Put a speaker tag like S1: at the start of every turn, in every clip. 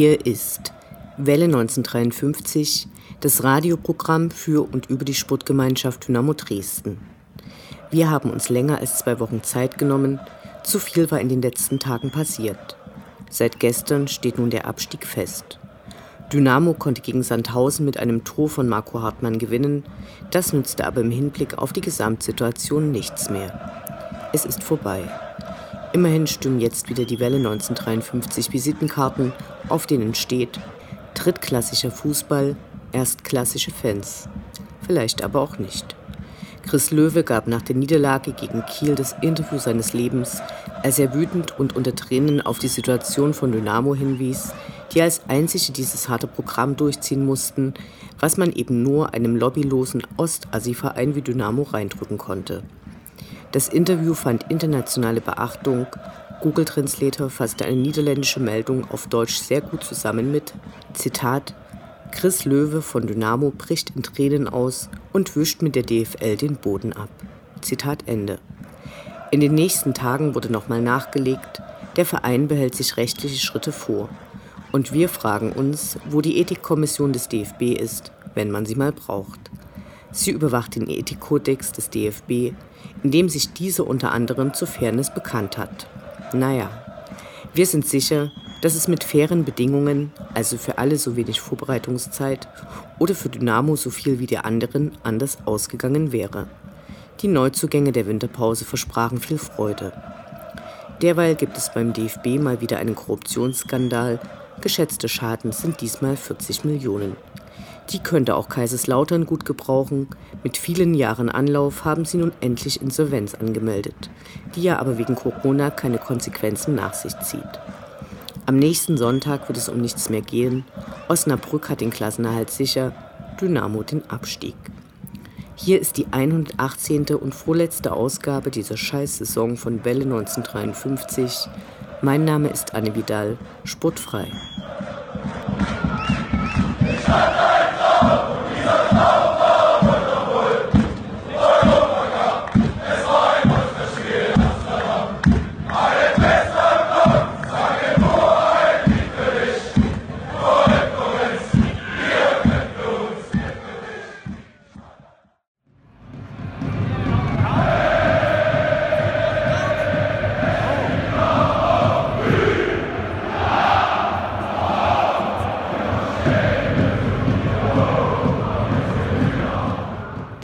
S1: Hier ist Welle 1953, das Radioprogramm für und über die Sportgemeinschaft Dynamo Dresden. Wir haben uns länger als zwei Wochen Zeit genommen. Zu viel war in den letzten Tagen passiert. Seit gestern steht nun der Abstieg fest. Dynamo konnte gegen Sandhausen mit einem Tor von Marco Hartmann gewinnen. Das nützte aber im Hinblick auf die Gesamtsituation nichts mehr. Es ist vorbei. Immerhin stimmen jetzt wieder die Welle 1953 Visitenkarten, auf denen steht drittklassischer Fußball, erstklassische Fans. Vielleicht aber auch nicht. Chris Löwe gab nach der Niederlage gegen Kiel das Interview seines Lebens, als er wütend und unter Tränen auf die Situation von Dynamo hinwies, die als einzige dieses harte Programm durchziehen mussten, was man eben nur einem lobbylosen Ost-Assi-Verein wie Dynamo reindrücken konnte. Das Interview fand internationale Beachtung. Google Translator fasste eine niederländische Meldung auf Deutsch sehr gut zusammen mit Zitat Chris Löwe von Dynamo bricht in Tränen aus und wischt mit der DFL den Boden ab. Zitat Ende. In den nächsten Tagen wurde nochmal nachgelegt, der Verein behält sich rechtliche Schritte vor. Und wir fragen uns, wo die Ethikkommission des DFB ist, wenn man sie mal braucht. Sie überwacht den Ethikkodex des DFB, in dem sich diese unter anderem zur Fairness bekannt hat. Naja, wir sind sicher, dass es mit fairen Bedingungen, also für alle so wenig Vorbereitungszeit oder für Dynamo so viel wie die anderen, anders ausgegangen wäre. Die Neuzugänge der Winterpause versprachen viel Freude. Derweil gibt es beim DFB mal wieder einen Korruptionsskandal. Geschätzte Schaden sind diesmal 40 Millionen. Die könnte auch Kaiserslautern gut gebrauchen. Mit vielen Jahren Anlauf haben sie nun endlich Insolvenz angemeldet, die ja aber wegen Corona keine Konsequenzen nach sich zieht. Am nächsten Sonntag wird es um nichts mehr gehen. Osnabrück hat den Klassenerhalt sicher, Dynamo den Abstieg. Hier ist die 118. und vorletzte Ausgabe dieser Scheiß-Saison von Welle 1953. Mein Name ist Anne Vidal, sportfrei.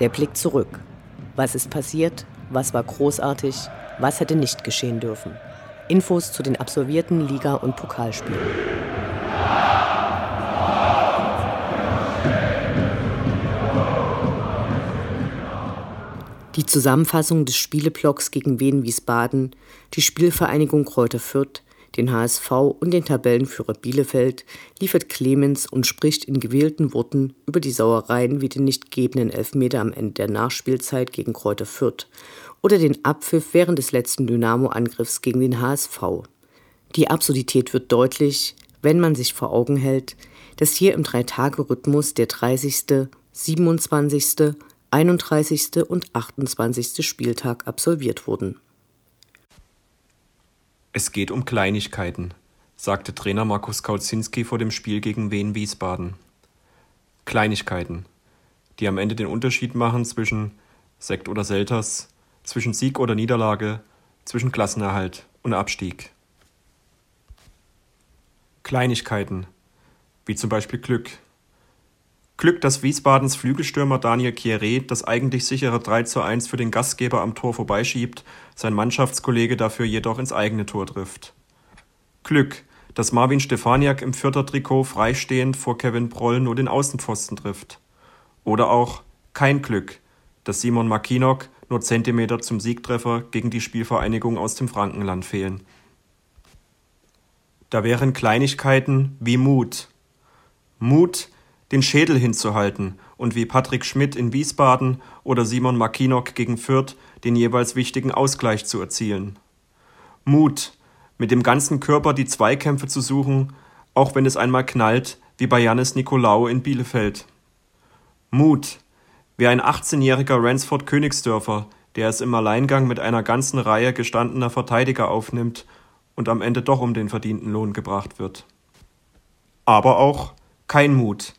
S1: Der Blick zurück. Was ist passiert? Was war großartig? Was hätte nicht geschehen dürfen? Infos zu den absolvierten Liga- und Pokalspielen. Die Zusammenfassung des Spieleblocks gegen Wien Wiesbaden, die Spielvereinigung Kräuter Fürth, den HSV und den Tabellenführer Bielefeld liefert Clemens und spricht in gewählten Worten über die Sauereien wie den nicht gegebenen Elfmeter am Ende der Nachspielzeit gegen Kräuter Fürth oder den Abpfiff während des letzten Dynamo-Angriffs gegen den HSV. Die Absurdität wird deutlich, wenn man sich vor Augen hält, dass hier im Drei-Tage-Rhythmus der 30., 27., 31. und 28. Spieltag absolviert wurden.
S2: Es geht um Kleinigkeiten, sagte Trainer Markus Kautzinski vor dem Spiel gegen Wien Wiesbaden. Kleinigkeiten, die am Ende den Unterschied machen zwischen Sekt oder Selters, zwischen Sieg oder Niederlage, zwischen Klassenerhalt und Abstieg. Kleinigkeiten, wie zum Beispiel Glück. Glück, dass Wiesbadens Flügelstürmer Daniel Kieré das eigentlich sichere 3 zu 1 für den Gastgeber am Tor vorbeischiebt sein Mannschaftskollege dafür jedoch ins eigene Tor trifft. Glück, dass Marvin Stefaniak im Vierter-Trikot freistehend vor Kevin Proll nur den Außenpfosten trifft. Oder auch kein Glück, dass Simon Makinok nur Zentimeter zum Siegtreffer gegen die Spielvereinigung aus dem Frankenland fehlen. Da wären Kleinigkeiten wie Mut. Mut, den Schädel hinzuhalten und wie Patrick Schmidt in Wiesbaden oder Simon Makinok gegen Fürth den jeweils wichtigen Ausgleich zu erzielen. Mut, mit dem ganzen Körper die Zweikämpfe zu suchen, auch wenn es einmal knallt, wie bei Janis Nikolaou in Bielefeld. Mut, wie ein 18-jähriger Ransford Königsdörfer, der es im Alleingang mit einer ganzen Reihe gestandener Verteidiger aufnimmt und am Ende doch um den verdienten Lohn gebracht wird. Aber auch kein Mut,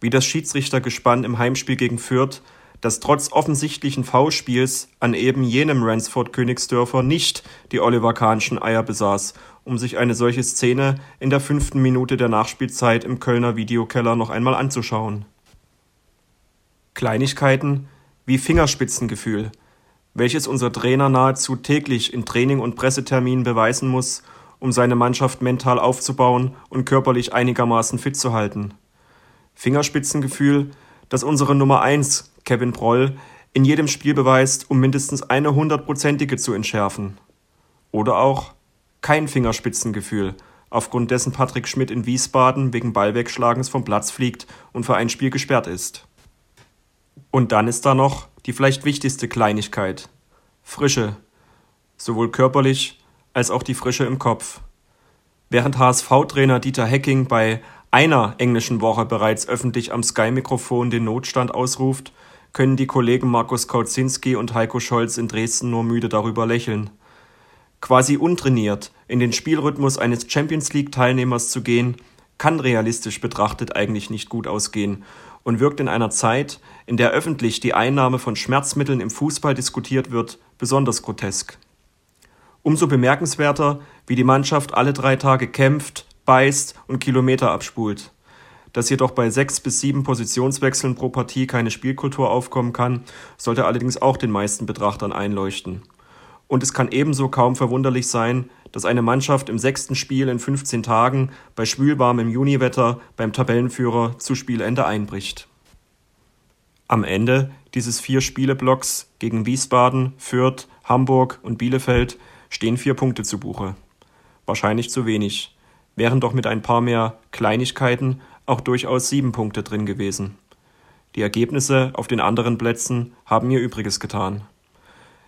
S2: wie das Schiedsrichtergespann im Heimspiel gegen Fürth, das trotz offensichtlichen V-Spiels an eben jenem Ransford Königsdörfer nicht die Oliver Kahnschen Eier besaß, um sich eine solche Szene in der fünften Minute der Nachspielzeit im Kölner Videokeller noch einmal anzuschauen. Kleinigkeiten wie Fingerspitzengefühl, welches unser Trainer nahezu täglich in Training und Presseterminen beweisen muss, um seine Mannschaft mental aufzubauen und körperlich einigermaßen fit zu halten. Fingerspitzengefühl, das unsere Nummer 1, Kevin Proll, in jedem Spiel beweist, um mindestens eine hundertprozentige zu entschärfen. Oder auch kein Fingerspitzengefühl, aufgrund dessen Patrick Schmidt in Wiesbaden wegen Ballwegschlagens vom Platz fliegt und für ein Spiel gesperrt ist. Und dann ist da noch die vielleicht wichtigste Kleinigkeit. Frische. Sowohl körperlich als auch die Frische im Kopf. Während HSV-Trainer Dieter Hecking bei einer englischen Woche bereits öffentlich am Sky-Mikrofon den Notstand ausruft, können die Kollegen Markus Kautzinski und Heiko Scholz in Dresden nur müde darüber lächeln. Quasi untrainiert in den Spielrhythmus eines Champions League-Teilnehmers zu gehen, kann realistisch betrachtet eigentlich nicht gut ausgehen und wirkt in einer Zeit, in der öffentlich die Einnahme von Schmerzmitteln im Fußball diskutiert wird, besonders grotesk. Umso bemerkenswerter, wie die Mannschaft alle drei Tage kämpft, beißt und Kilometer abspult. Dass jedoch bei sechs bis sieben Positionswechseln pro Partie keine Spielkultur aufkommen kann, sollte allerdings auch den meisten Betrachtern einleuchten. Und es kann ebenso kaum verwunderlich sein, dass eine Mannschaft im sechsten Spiel in 15 Tagen bei schwülwarmem Juniwetter beim Tabellenführer zu Spielende einbricht. Am Ende dieses Vier-Spiele-Blocks gegen Wiesbaden, Fürth, Hamburg und Bielefeld stehen vier Punkte zu Buche. Wahrscheinlich zu wenig, wären doch mit ein paar mehr Kleinigkeiten auch durchaus sieben Punkte drin gewesen. Die Ergebnisse auf den anderen Plätzen haben ihr Übriges getan.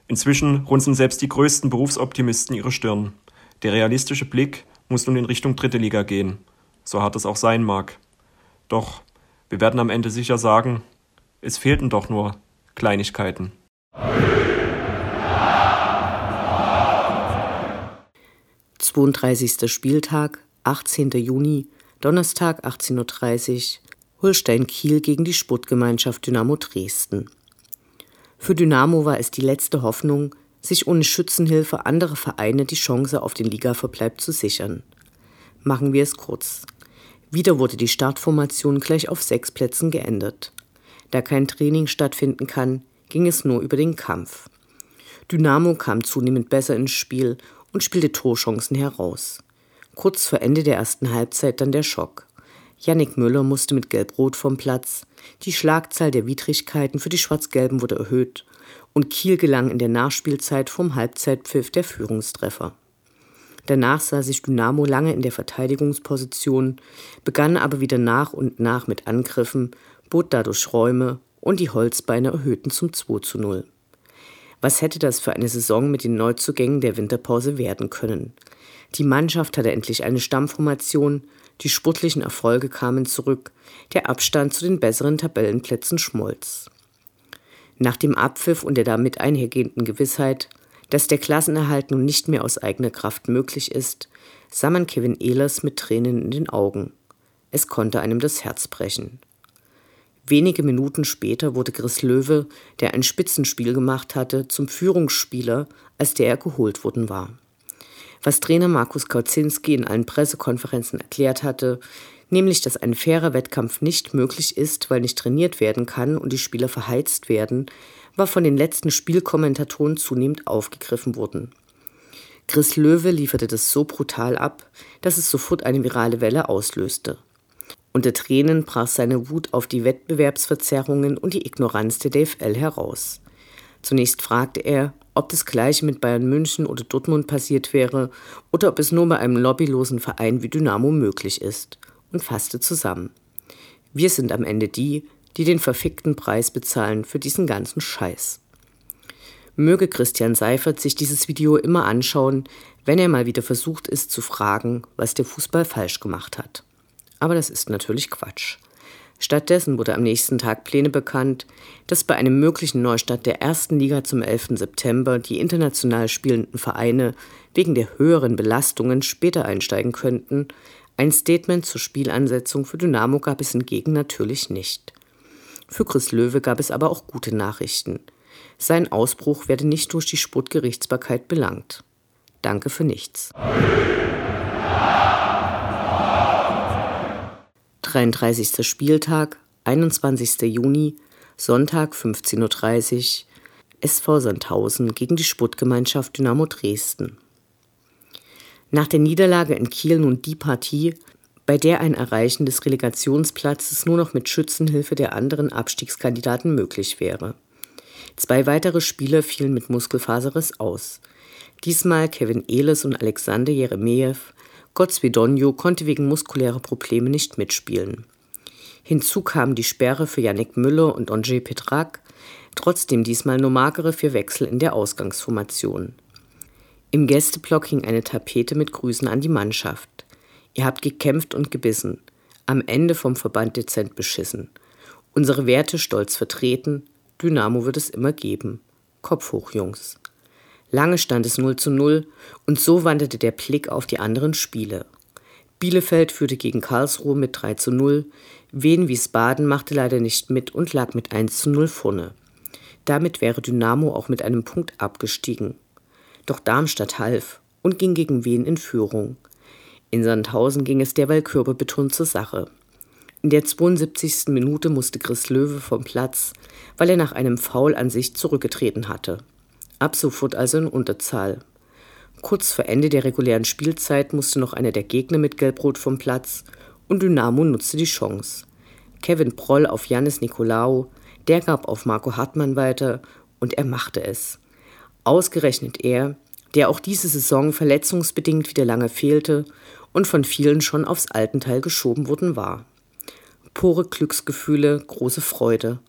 S2: Inzwischen runzeln selbst die größten Berufsoptimisten ihre Stirn. Der realistische Blick muss nun in Richtung dritte Liga gehen, so hart es auch sein mag. Doch wir werden am Ende sicher sagen, es fehlten doch nur Kleinigkeiten.
S1: Zweiunddreißigster Spieltag, 18. Juni, Donnerstag 18.30 Uhr, Holstein Kiel gegen die Sportgemeinschaft Dynamo Dresden. Für Dynamo war es die letzte Hoffnung, sich ohne Schützenhilfe anderer Vereine die Chance auf den Ligaverbleib zu sichern. Machen wir es kurz. Wieder wurde die Startformation gleich auf sechs Plätzen geändert. Da kein Training stattfinden kann, ging es nur über den Kampf. Dynamo kam zunehmend besser ins Spiel und spielte Torchancen heraus. Kurz vor Ende der ersten Halbzeit dann der Schock. Yannick Müller musste mit Gelb-Rot vom Platz, die Schlagzahl der Widrigkeiten für die Schwarz-Gelben wurde erhöht und Kiel gelang in der Nachspielzeit vom Halbzeitpfiff der Führungstreffer. Danach sah sich Dynamo lange in der Verteidigungsposition, begann aber wieder nach und nach mit Angriffen, bot dadurch Räume und die Holzbeine erhöhten zum 2 zu 0. Was hätte das für eine Saison mit den Neuzugängen der Winterpause werden können? Die Mannschaft hatte endlich eine Stammformation, die sportlichen Erfolge kamen zurück, der Abstand zu den besseren Tabellenplätzen schmolz. Nach dem Abpfiff und der damit einhergehenden Gewissheit, dass der Klassenerhalt nun nicht mehr aus eigener Kraft möglich ist, sah man Kevin Ehlers mit Tränen in den Augen. Es konnte einem das Herz brechen. Wenige Minuten später wurde Chris Löwe, der ein Spitzenspiel gemacht hatte, zum Führungsspieler, als der er geholt worden war was Trainer Markus Kautzinski in allen Pressekonferenzen erklärt hatte, nämlich dass ein fairer Wettkampf nicht möglich ist, weil nicht trainiert werden kann und die Spieler verheizt werden, war von den letzten Spielkommentatoren zunehmend aufgegriffen worden. Chris Löwe lieferte das so brutal ab, dass es sofort eine virale Welle auslöste. Unter Tränen brach seine Wut auf die Wettbewerbsverzerrungen und die Ignoranz der DFL heraus. Zunächst fragte er, ob das gleiche mit Bayern München oder Dortmund passiert wäre oder ob es nur bei einem lobbylosen Verein wie Dynamo möglich ist und fasste zusammen. Wir sind am Ende die, die den verfickten Preis bezahlen für diesen ganzen Scheiß. Möge Christian Seifert sich dieses Video immer anschauen, wenn er mal wieder versucht ist zu fragen, was der Fußball falsch gemacht hat. Aber das ist natürlich Quatsch. Stattdessen wurde am nächsten Tag Pläne bekannt, dass bei einem möglichen Neustart der ersten Liga zum 11. September die international spielenden Vereine wegen der höheren Belastungen später einsteigen könnten. Ein Statement zur Spielansetzung für Dynamo gab es hingegen natürlich nicht. Für Chris Löwe gab es aber auch gute Nachrichten. Sein Ausbruch werde nicht durch die Sportgerichtsbarkeit belangt. Danke für nichts. 33. Spieltag, 21. Juni, Sonntag 15.30 Uhr, SV Sandhausen gegen die Sportgemeinschaft Dynamo Dresden. Nach der Niederlage in Kiel nun die Partie, bei der ein Erreichen des Relegationsplatzes nur noch mit Schützenhilfe der anderen Abstiegskandidaten möglich wäre. Zwei weitere Spieler fielen mit Muskelfaserriss aus. Diesmal Kevin Ehles und Alexander Jeremejew, Gotzwiedonjo konnte wegen muskulärer Probleme nicht mitspielen. Hinzu kamen die Sperre für Yannick Müller und Andrzej Petrak, trotzdem diesmal nur magere vier Wechsel in der Ausgangsformation. Im Gästeblock hing eine Tapete mit Grüßen an die Mannschaft. Ihr habt gekämpft und gebissen, am Ende vom Verband dezent beschissen. Unsere Werte stolz vertreten, Dynamo wird es immer geben. Kopf hoch, Jungs. Lange stand es 0 zu 0 und so wanderte der Blick auf die anderen Spiele. Bielefeld führte gegen Karlsruhe mit 3 zu 0, Wien Wiesbaden machte leider nicht mit und lag mit 1 zu 0 vorne. Damit wäre Dynamo auch mit einem Punkt abgestiegen. Doch Darmstadt half und ging gegen Wien in Führung. In Sandhausen ging es derweil kürbebetont zur Sache. In der 72. Minute musste Chris Löwe vom Platz, weil er nach einem Foul an sich zurückgetreten hatte. Ab sofort also in Unterzahl. Kurz vor Ende der regulären Spielzeit musste noch einer der Gegner mit Gelbrot vom Platz und Dynamo nutzte die Chance. Kevin Proll auf Janis Nikolaou, der gab auf Marco Hartmann weiter und er machte es. Ausgerechnet er, der auch diese Saison verletzungsbedingt wieder lange fehlte und von vielen schon aufs Altenteil geschoben worden war. Pure Glücksgefühle, große Freude.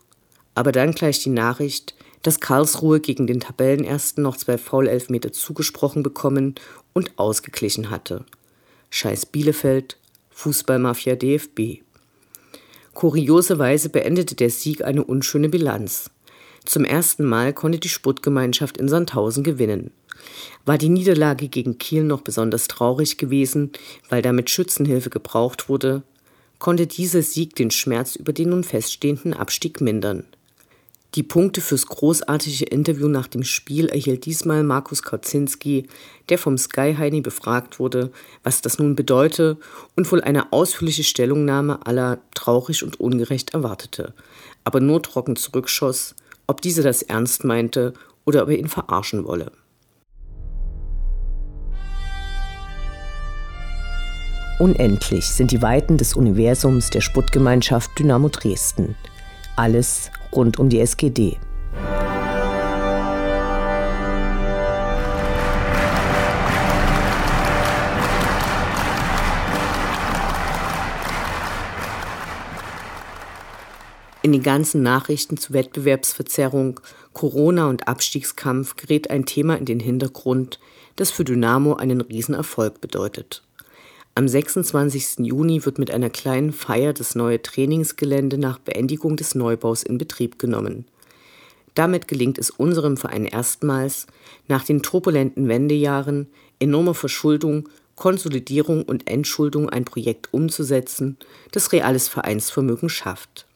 S1: Aber dann gleich die Nachricht, dass Karlsruhe gegen den Tabellenersten noch zwei Foul-Elfmeter zugesprochen bekommen und ausgeglichen hatte. Scheiß Bielefeld, Fußballmafia DFB. Kurioserweise beendete der Sieg eine unschöne Bilanz. Zum ersten Mal konnte die Sportgemeinschaft in Sandhausen gewinnen. War die Niederlage gegen Kiel noch besonders traurig gewesen, weil damit Schützenhilfe gebraucht wurde, konnte dieser Sieg den Schmerz über den nun feststehenden Abstieg mindern. Die Punkte fürs großartige Interview nach dem Spiel erhielt diesmal Markus Kautzinski, der vom Sky Heini befragt wurde, was das nun bedeute und wohl eine ausführliche Stellungnahme aller traurig und ungerecht erwartete, aber nur trocken zurückschoss, ob dieser das ernst meinte oder ob er ihn verarschen wolle. Unendlich sind die Weiten des Universums der Sputtgemeinschaft Dynamo Dresden. Alles rund um die SGD. In den ganzen Nachrichten zu Wettbewerbsverzerrung, Corona und Abstiegskampf gerät ein Thema in den Hintergrund, das für Dynamo einen Riesenerfolg bedeutet. Am 26. Juni wird mit einer kleinen Feier das neue Trainingsgelände nach Beendigung des Neubaus in Betrieb genommen. Damit gelingt es unserem Verein erstmals, nach den turbulenten Wendejahren, enormer Verschuldung, Konsolidierung und Entschuldung ein Projekt umzusetzen, das reales Vereinsvermögen schafft.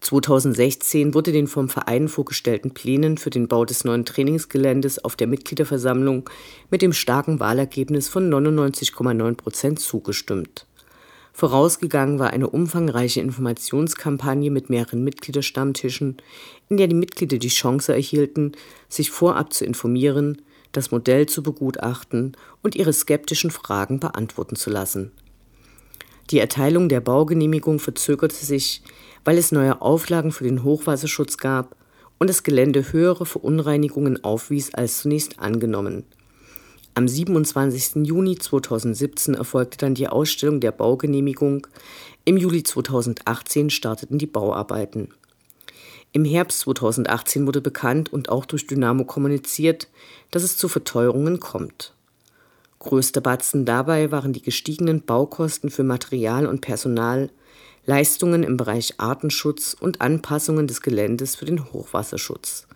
S1: 2016 wurde den vom Verein vorgestellten Plänen für den Bau des neuen Trainingsgeländes auf der Mitgliederversammlung mit dem starken Wahlergebnis von 99,9 Prozent zugestimmt. Vorausgegangen war eine umfangreiche Informationskampagne mit mehreren Mitgliederstammtischen, in der die Mitglieder die Chance erhielten, sich vorab zu informieren, das Modell zu begutachten und ihre skeptischen Fragen beantworten zu lassen. Die Erteilung der Baugenehmigung verzögerte sich, weil es neue Auflagen für den Hochwasserschutz gab und das Gelände höhere Verunreinigungen aufwies als zunächst angenommen. Am 27. Juni 2017 erfolgte dann die Ausstellung der Baugenehmigung. Im Juli 2018 starteten die Bauarbeiten. Im Herbst 2018 wurde bekannt und auch durch Dynamo kommuniziert, dass es zu Verteuerungen kommt. Größter Batzen dabei waren die gestiegenen Baukosten für Material und Personal, Leistungen im Bereich Artenschutz und Anpassungen des Geländes für den Hochwasserschutz.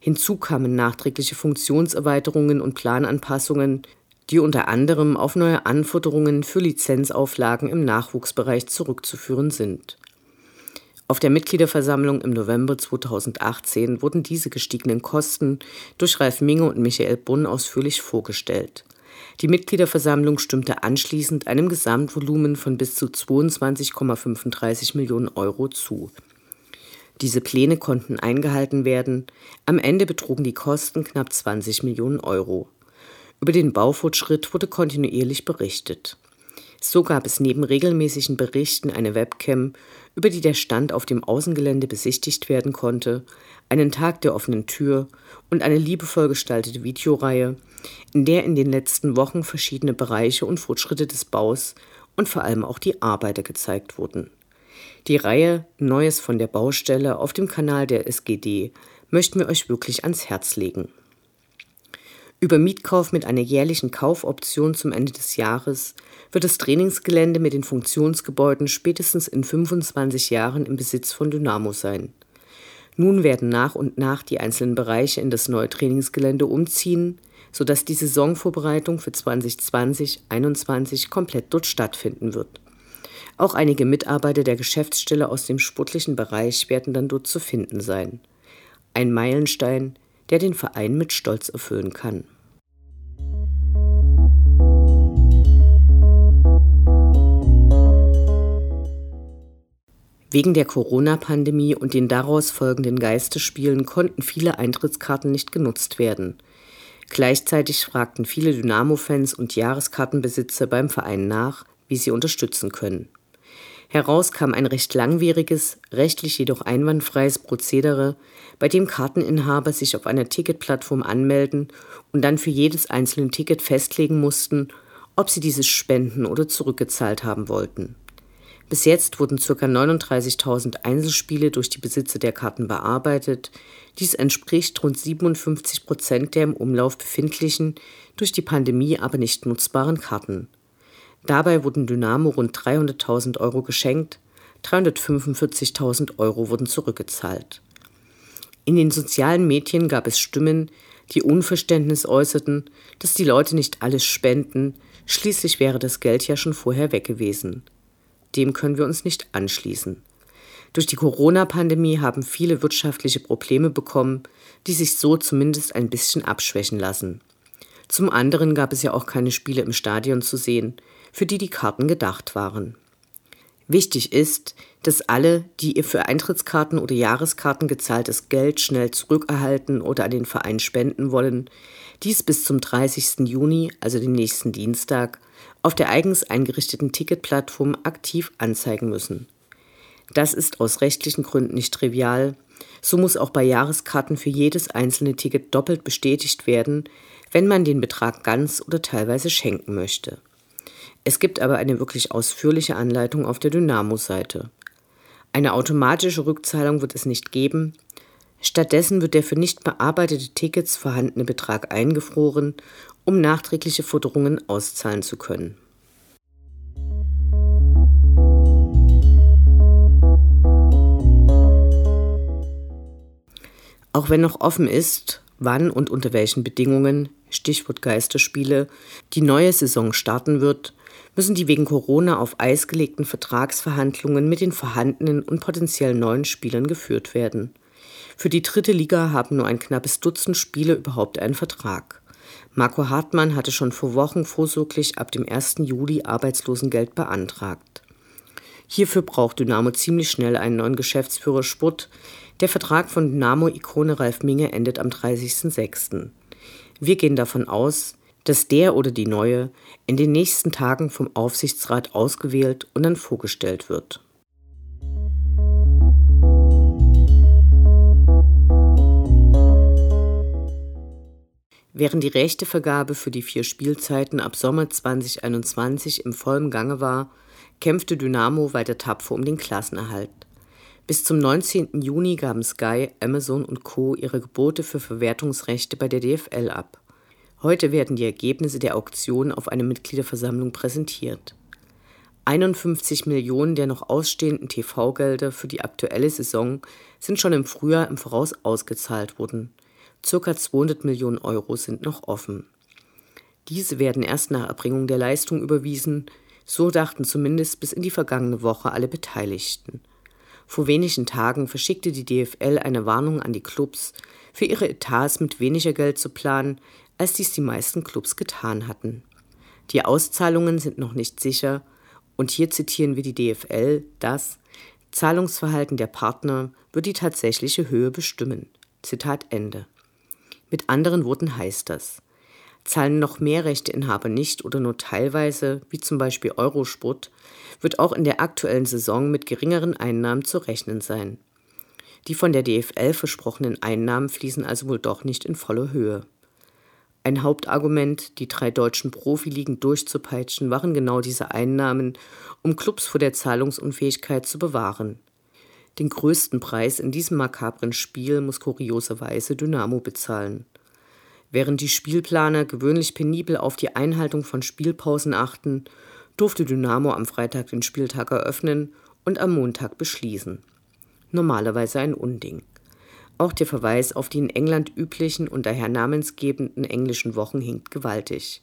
S1: Hinzu kamen nachträgliche Funktionserweiterungen und Plananpassungen, die unter anderem auf neue Anforderungen für Lizenzauflagen im Nachwuchsbereich zurückzuführen sind. Auf der Mitgliederversammlung im November 2018 wurden diese gestiegenen Kosten durch Ralf Minge und Michael Bunn ausführlich vorgestellt. Die Mitgliederversammlung stimmte anschließend einem Gesamtvolumen von bis zu 22,35 Millionen Euro zu. Diese Pläne konnten eingehalten werden. Am Ende betrugen die Kosten knapp 20 Millionen Euro. Über den Baufortschritt wurde kontinuierlich berichtet. So gab es neben regelmäßigen Berichten eine Webcam, über die der Stand auf dem Außengelände besichtigt werden konnte, einen Tag der offenen Tür und eine liebevoll gestaltete Videoreihe, in der in den letzten Wochen verschiedene Bereiche und Fortschritte des Baus und vor allem auch die Arbeiter gezeigt wurden. Die Reihe Neues von der Baustelle auf dem Kanal der SGD möchten wir euch wirklich ans Herz legen. Über Mietkauf mit einer jährlichen Kaufoption zum Ende des Jahres wird das Trainingsgelände mit den Funktionsgebäuden spätestens in 25 Jahren im Besitz von Dynamo sein. Nun werden nach und nach die einzelnen Bereiche in das neue Trainingsgelände umziehen, sodass die Saisonvorbereitung für 2020-21 komplett dort stattfinden wird. Auch einige Mitarbeiter der Geschäftsstelle aus dem sportlichen Bereich werden dann dort zu finden sein. Ein Meilenstein, der den Verein mit Stolz erfüllen kann. Wegen der Corona-Pandemie und den daraus folgenden Geisterspielen konnten viele Eintrittskarten nicht genutzt werden. Gleichzeitig fragten viele Dynamo-Fans und Jahreskartenbesitzer beim Verein nach, wie sie unterstützen können. Heraus kam ein recht langwieriges, rechtlich jedoch einwandfreies Prozedere, bei dem Karteninhaber sich auf einer Ticketplattform anmelden und dann für jedes einzelne Ticket festlegen mussten, ob sie dieses spenden oder zurückgezahlt haben wollten. Bis jetzt wurden ca. 39.000 Einzelspiele durch die Besitzer der Karten bearbeitet. Dies entspricht rund 57 Prozent der im Umlauf befindlichen, durch die Pandemie aber nicht nutzbaren Karten. Dabei wurden Dynamo rund 300.000 Euro geschenkt, 345.000 Euro wurden zurückgezahlt. In den sozialen Medien gab es Stimmen, die Unverständnis äußerten, dass die Leute nicht alles spenden, schließlich wäre das Geld ja schon vorher weg gewesen. Dem können wir uns nicht anschließen. Durch die Corona-Pandemie haben viele wirtschaftliche Probleme bekommen, die sich so zumindest ein bisschen abschwächen lassen. Zum anderen gab es ja auch keine Spiele im Stadion zu sehen, für die die Karten gedacht waren. Wichtig ist, dass alle, die ihr für Eintrittskarten oder Jahreskarten gezahltes Geld schnell zurückerhalten oder an den Verein spenden wollen, dies bis zum 30. Juni, also den nächsten Dienstag, auf der eigens eingerichteten Ticketplattform aktiv anzeigen müssen. Das ist aus rechtlichen Gründen nicht trivial. So muss auch bei Jahreskarten für jedes einzelne Ticket doppelt bestätigt werden, wenn man den Betrag ganz oder teilweise schenken möchte. Es gibt aber eine wirklich ausführliche Anleitung auf der Dynamo-Seite. Eine automatische Rückzahlung wird es nicht geben. Stattdessen wird der für nicht bearbeitete Tickets vorhandene Betrag eingefroren, um nachträgliche Forderungen auszahlen zu können. Auch wenn noch offen ist, wann und unter welchen Bedingungen, Stichwort Geisterspiele, die neue Saison starten wird, müssen die wegen Corona auf Eis gelegten Vertragsverhandlungen mit den vorhandenen und potenziell neuen Spielern geführt werden. Für die dritte Liga haben nur ein knappes Dutzend Spiele überhaupt einen Vertrag. Marco Hartmann hatte schon vor Wochen vorsorglich ab dem 1. Juli Arbeitslosengeld beantragt. Hierfür braucht Dynamo ziemlich schnell einen neuen Geschäftsführer Sport. Der Vertrag von Dynamo-Ikone Ralf Minge endet am 30.06. Wir gehen davon aus, dass der oder die neue in den nächsten Tagen vom Aufsichtsrat ausgewählt und dann vorgestellt wird. Während die Rechtevergabe für die vier Spielzeiten ab Sommer 2021 im vollen Gange war, kämpfte Dynamo weiter tapfer um den Klassenerhalt. Bis zum 19. Juni gaben Sky, Amazon und Co. ihre Gebote für Verwertungsrechte bei der DFL ab. Heute werden die Ergebnisse der Auktion auf eine Mitgliederversammlung präsentiert. 51 Millionen der noch ausstehenden TV-Gelder für die aktuelle Saison sind schon im Frühjahr im Voraus ausgezahlt worden. Circa 200 Millionen Euro sind noch offen. Diese werden erst nach Erbringung der Leistung überwiesen, so dachten zumindest bis in die vergangene Woche alle Beteiligten. Vor wenigen Tagen verschickte die DFL eine Warnung an die Clubs, für ihre Etats mit weniger Geld zu planen, als dies die meisten Clubs getan hatten. Die Auszahlungen sind noch nicht sicher, und hier zitieren wir die DFL, das Zahlungsverhalten der Partner wird die tatsächliche Höhe bestimmen. Zitat Ende. Mit anderen Worten heißt das, zahlen noch mehr Rechteinhaber nicht oder nur teilweise, wie zum Beispiel Eurosport, wird auch in der aktuellen Saison mit geringeren Einnahmen zu rechnen sein. Die von der DFL versprochenen Einnahmen fließen also wohl doch nicht in voller Höhe. Ein Hauptargument, die drei deutschen Profiligen durchzupeitschen, waren genau diese Einnahmen, um Clubs vor der Zahlungsunfähigkeit zu bewahren. Den größten Preis in diesem makabren Spiel muss kurioserweise Dynamo bezahlen. Während die Spielplaner gewöhnlich penibel auf die Einhaltung von Spielpausen achten, durfte Dynamo am Freitag den Spieltag eröffnen und am Montag beschließen. Normalerweise ein Unding. Auch der Verweis auf die in England üblichen und daher namensgebenden englischen Wochen hinkt gewaltig.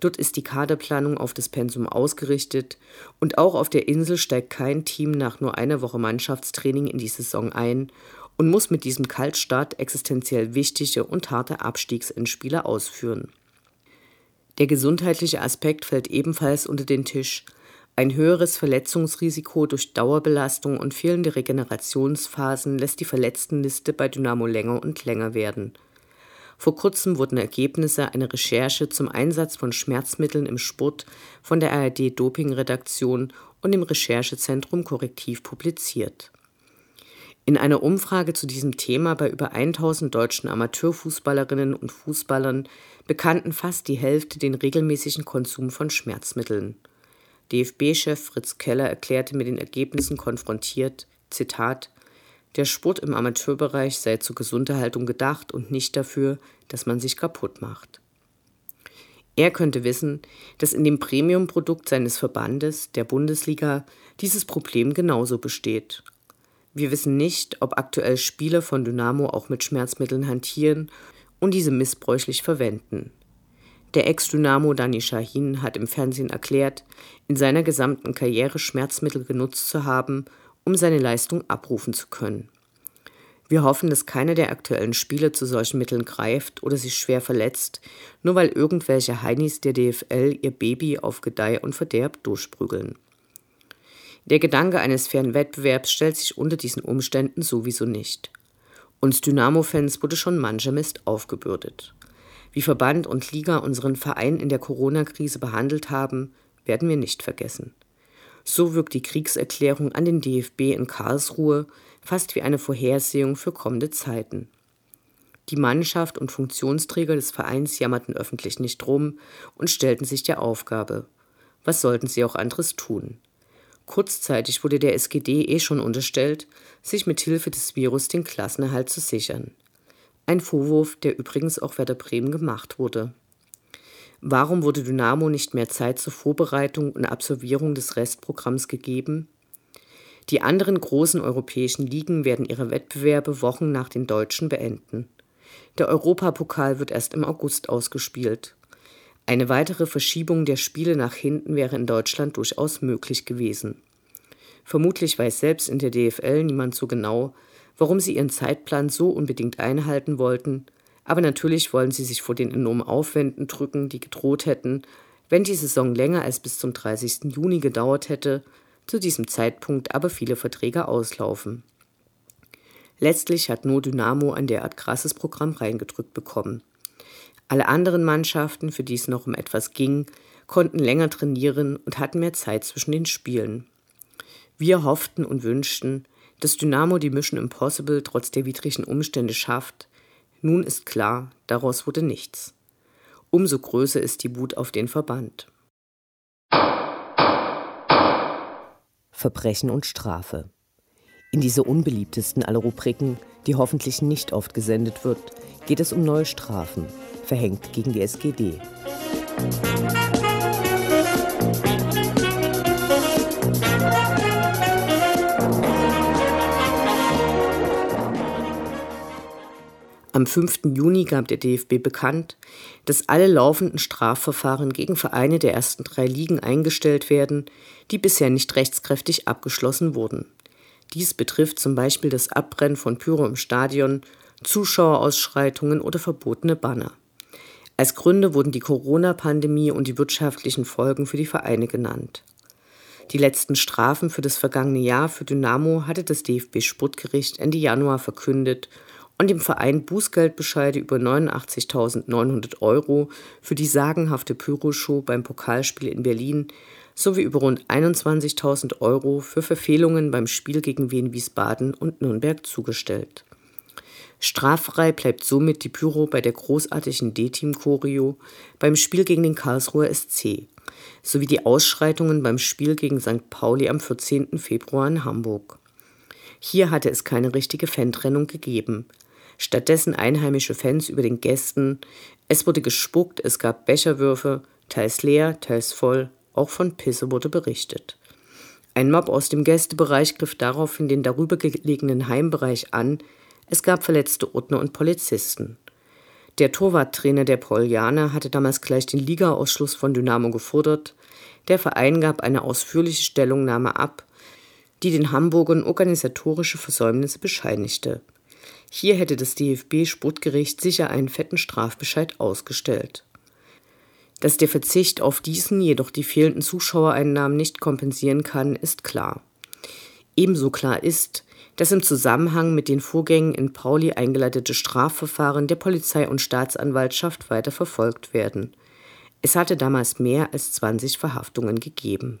S1: Dort ist die Kaderplanung auf das Pensum ausgerichtet und auch auf der Insel steigt kein Team nach nur einer Woche Mannschaftstraining in die Saison ein und muss mit diesem Kaltstart existenziell wichtige und harte Abstiegsendspiele ausführen. Der gesundheitliche Aspekt fällt ebenfalls unter den Tisch. Ein höheres Verletzungsrisiko durch Dauerbelastung und fehlende Regenerationsphasen lässt die Verletztenliste bei Dynamo länger und länger werden. Vor kurzem wurden Ergebnisse einer Recherche zum Einsatz von Schmerzmitteln im Sport von der ARD Dopingredaktion und dem Recherchezentrum Korrektiv publiziert. In einer Umfrage zu diesem Thema bei über 1000 deutschen Amateurfußballerinnen und Fußballern bekannten fast die Hälfte den regelmäßigen Konsum von Schmerzmitteln. DFB-Chef Fritz Keller erklärte mit den Ergebnissen konfrontiert, Zitat, der Sport im Amateurbereich sei zur Gesunderhaltung gedacht und nicht dafür, dass man sich kaputt macht. Er könnte wissen, dass in dem Premium-Produkt seines Verbandes, der Bundesliga, dieses Problem genauso besteht. Wir wissen nicht, ob aktuell Spieler von Dynamo auch mit Schmerzmitteln hantieren und diese missbräuchlich verwenden. Der Ex-Dynamo Dani Shahin hat im Fernsehen erklärt, in seiner gesamten Karriere Schmerzmittel genutzt zu haben um seine Leistung abrufen zu können. Wir hoffen, dass keiner der aktuellen Spieler zu solchen Mitteln greift oder sich schwer verletzt, nur weil irgendwelche Heinis der DFL ihr Baby auf Gedeih und Verderb durchprügeln. Der Gedanke eines fairen Wettbewerbs stellt sich unter diesen Umständen sowieso nicht. Uns Dynamo-Fans wurde schon mancher Mist aufgebürdet. Wie Verband und Liga unseren Verein in der Corona-Krise behandelt haben, werden wir nicht vergessen. So wirkt die Kriegserklärung an den DFB in Karlsruhe fast wie eine Vorhersehung für kommende Zeiten. Die Mannschaft und Funktionsträger des Vereins jammerten öffentlich nicht rum und stellten sich der Aufgabe. Was sollten sie auch anderes tun? Kurzzeitig wurde der SGD eh schon unterstellt, sich mit Hilfe des Virus den Klassenerhalt zu sichern. Ein Vorwurf, der übrigens auch Werder Bremen gemacht wurde. Warum wurde Dynamo nicht mehr Zeit zur Vorbereitung und Absolvierung des Restprogramms gegeben? Die anderen großen europäischen Ligen werden ihre Wettbewerbe Wochen nach den deutschen beenden. Der Europapokal wird erst im August ausgespielt. Eine weitere Verschiebung der Spiele nach hinten wäre in Deutschland durchaus möglich gewesen. Vermutlich weiß selbst in der DFL niemand so genau, warum sie ihren Zeitplan so unbedingt einhalten wollten aber natürlich wollen sie sich vor den enormen Aufwänden drücken, die gedroht hätten, wenn die Saison länger als bis zum 30. Juni gedauert hätte, zu diesem Zeitpunkt aber viele Verträge auslaufen. Letztlich hat nur Dynamo ein derart krasses Programm reingedrückt bekommen. Alle anderen Mannschaften, für die es noch um etwas ging, konnten länger trainieren und hatten mehr Zeit zwischen den Spielen. Wir hofften und wünschten, dass Dynamo die Mission Impossible trotz der widrigen Umstände schafft. Nun ist klar, daraus wurde nichts. Umso größer ist die Wut auf den Verband. Verbrechen und Strafe. In dieser unbeliebtesten aller Rubriken, die hoffentlich nicht oft gesendet wird, geht es um neue Strafen, verhängt gegen die SGD. Am 5. Juni gab der DFB bekannt, dass alle laufenden Strafverfahren gegen Vereine der ersten drei Ligen eingestellt werden, die bisher nicht rechtskräftig abgeschlossen wurden. Dies betrifft zum Beispiel das Abbrennen von Pyro im Stadion, Zuschauerausschreitungen oder verbotene Banner. Als Gründe wurden die Corona-Pandemie und die wirtschaftlichen Folgen für die Vereine genannt. Die letzten Strafen für das vergangene Jahr für Dynamo hatte das DFB-Sportgericht Ende Januar verkündet und dem Verein Bußgeldbescheide über 89.900 Euro für die sagenhafte Pyroshow beim Pokalspiel in Berlin sowie über rund 21.000 Euro für Verfehlungen beim Spiel gegen Wien Wiesbaden und Nürnberg zugestellt. Straffrei bleibt somit die Pyro bei der großartigen D-Team-Choreo beim Spiel gegen den Karlsruher SC sowie die Ausschreitungen beim Spiel gegen St. Pauli am 14. Februar in Hamburg. Hier hatte es keine richtige Fantrennung gegeben. Stattdessen einheimische Fans über den Gästen. Es wurde gespuckt, es gab Becherwürfe, teils leer, teils voll, auch von Pisse wurde berichtet. Ein Mob aus dem Gästebereich griff daraufhin den darüber gelegenen Heimbereich an. Es gab verletzte Ordner und Polizisten. Der Torwarttrainer der Paulianer hatte damals gleich den Ligaausschluss von Dynamo gefordert. Der Verein gab eine ausführliche Stellungnahme ab, die den Hamburgern organisatorische Versäumnisse bescheinigte. Hier hätte das DFB-Sportgericht sicher einen fetten Strafbescheid ausgestellt. Dass der Verzicht auf diesen jedoch die fehlenden Zuschauereinnahmen nicht kompensieren kann, ist klar. Ebenso klar ist, dass im Zusammenhang mit den Vorgängen in Pauli eingeleitete Strafverfahren der Polizei und Staatsanwaltschaft weiter verfolgt werden. Es hatte damals mehr als 20 Verhaftungen gegeben.